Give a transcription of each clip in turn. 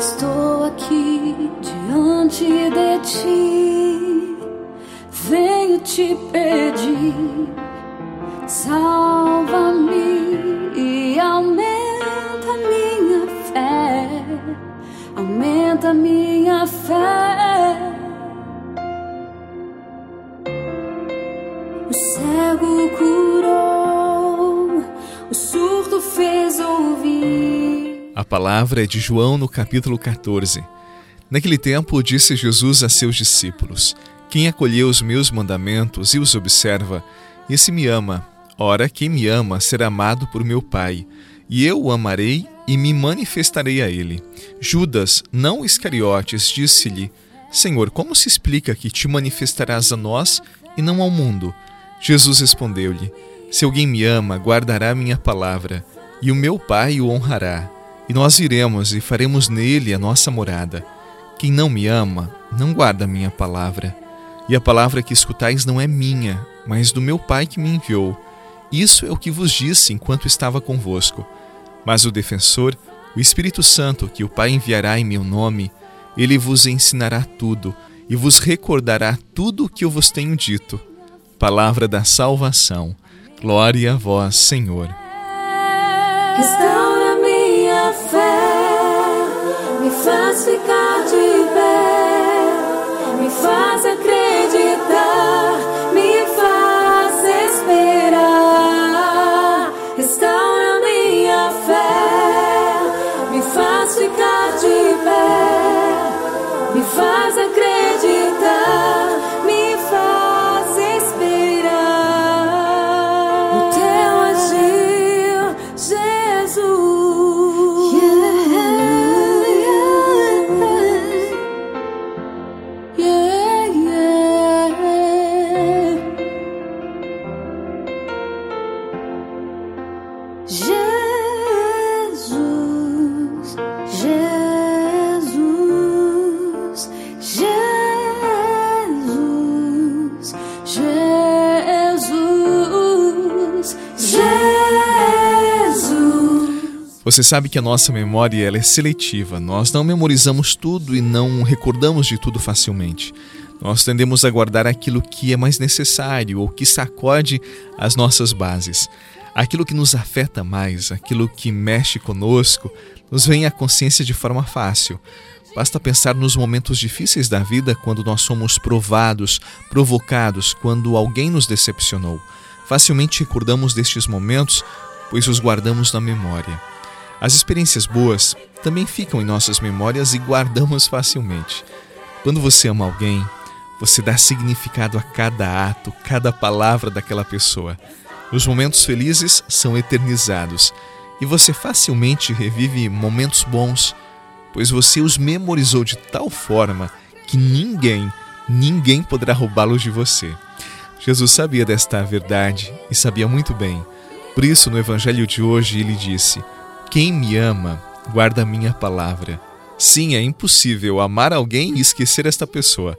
Estou aqui diante de ti, venho te pedir, salva-me e aumenta minha fé, aumenta minha fé. A palavra é de João no capítulo 14. Naquele tempo disse Jesus a seus discípulos: Quem acolheu os meus mandamentos e os observa, esse me ama. Ora, quem me ama será amado por meu Pai, e eu o amarei e me manifestarei a ele. Judas, não Iscariotes, disse-lhe: Senhor, como se explica que te manifestarás a nós e não ao mundo? Jesus respondeu-lhe: Se alguém me ama, guardará minha palavra, e o meu Pai o honrará e nós iremos e faremos nele a nossa morada. Quem não me ama, não guarda a minha palavra. E a palavra que escutais não é minha, mas do meu Pai que me enviou. Isso é o que vos disse enquanto estava convosco. Mas o defensor, o Espírito Santo, que o Pai enviará em meu nome, ele vos ensinará tudo e vos recordará tudo o que eu vos tenho dito. Palavra da salvação. Glória a vós, Senhor. Faz ficar de pé, me faz acreditar, Você sabe que a nossa memória ela é seletiva. Nós não memorizamos tudo e não recordamos de tudo facilmente. Nós tendemos a guardar aquilo que é mais necessário ou que sacode as nossas bases. Aquilo que nos afeta mais, aquilo que mexe conosco, nos vem à consciência de forma fácil. Basta pensar nos momentos difíceis da vida quando nós somos provados, provocados, quando alguém nos decepcionou. Facilmente recordamos destes momentos, pois os guardamos na memória. As experiências boas também ficam em nossas memórias e guardamos facilmente. Quando você ama alguém, você dá significado a cada ato, cada palavra daquela pessoa. Os momentos felizes são eternizados e você facilmente revive momentos bons, pois você os memorizou de tal forma que ninguém, ninguém poderá roubá-los de você. Jesus sabia desta verdade e sabia muito bem. Por isso, no evangelho de hoje, ele disse: quem me ama, guarda minha palavra. Sim, é impossível amar alguém e esquecer esta pessoa.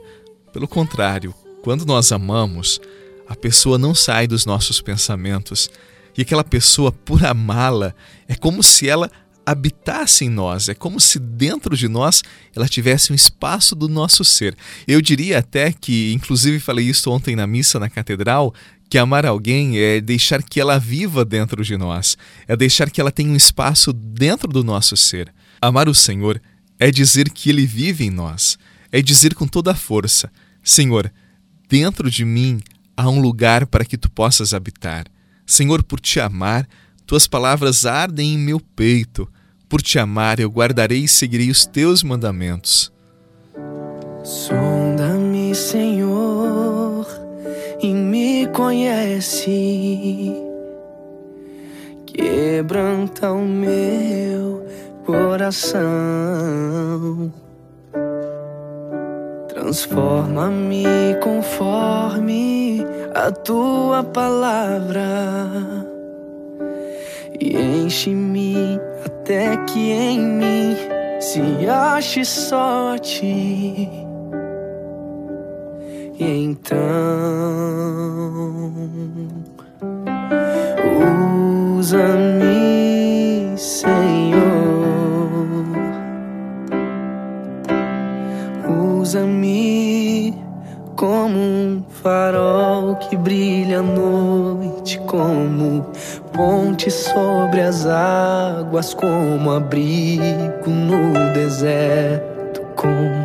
Pelo contrário, quando nós amamos, a pessoa não sai dos nossos pensamentos. E aquela pessoa, por amá-la, é como se ela habitasse em nós, é como se dentro de nós ela tivesse um espaço do nosso ser. Eu diria até que, inclusive falei isso ontem na missa na catedral, que amar alguém é deixar que ela viva dentro de nós, é deixar que ela tenha um espaço dentro do nosso ser. Amar o Senhor é dizer que Ele vive em nós, é dizer com toda a força: Senhor, dentro de mim há um lugar para que tu possas habitar. Senhor, por te amar, tuas palavras ardem em meu peito. Por te amar, eu guardarei e seguirei os teus mandamentos. Sonda-me, Senhor e me conhece. Quebranta o meu coração. Transforma-me conforme a tua palavra e enche-me até que em mim se ache só e então usa-me, Senhor, usa-me como um farol que brilha à noite, como ponte sobre as águas, como abrigo no deserto, como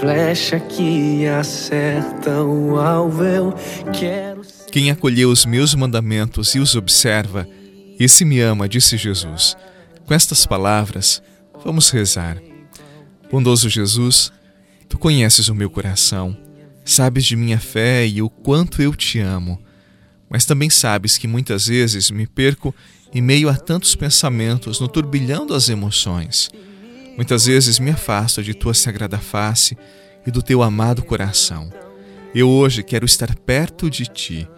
flecha que acerta o alvo. Eu quero. Quem acolheu os meus mandamentos e os observa, esse me ama, disse Jesus. Com estas palavras, vamos rezar. Bondoso Jesus, tu conheces o meu coração Sabes de minha fé e o quanto eu te amo, mas também sabes que muitas vezes me perco em meio a tantos pensamentos no turbilhão das emoções. Muitas vezes me afasto de tua sagrada face e do teu amado coração. Eu hoje quero estar perto de ti.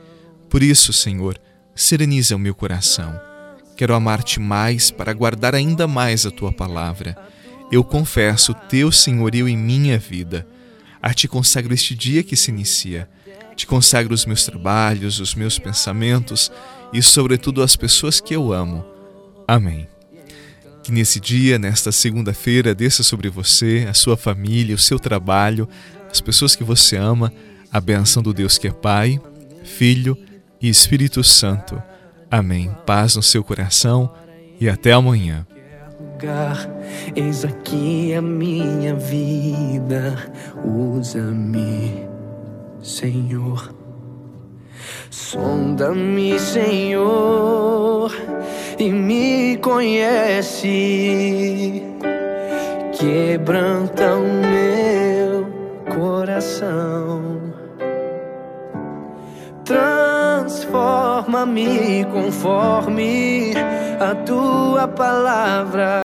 Por isso, Senhor, sereniza o meu coração. Quero amar-te mais para guardar ainda mais a tua palavra. Eu confesso o teu senhorio em minha vida. A ti consagro este dia que se inicia. Te consagro os meus trabalhos, os meus pensamentos e, sobretudo, as pessoas que eu amo. Amém. Que nesse dia, nesta segunda-feira, desça sobre você, a sua família, o seu trabalho, as pessoas que você ama, a benção do Deus que é Pai, Filho e Espírito Santo. Amém. Paz no seu coração e até amanhã. Eis aqui a minha vida, usa-me, Senhor. Sonda-me, Senhor, e me conhece. Quebranta o meu coração. Transforma-me conforme a tua palavra.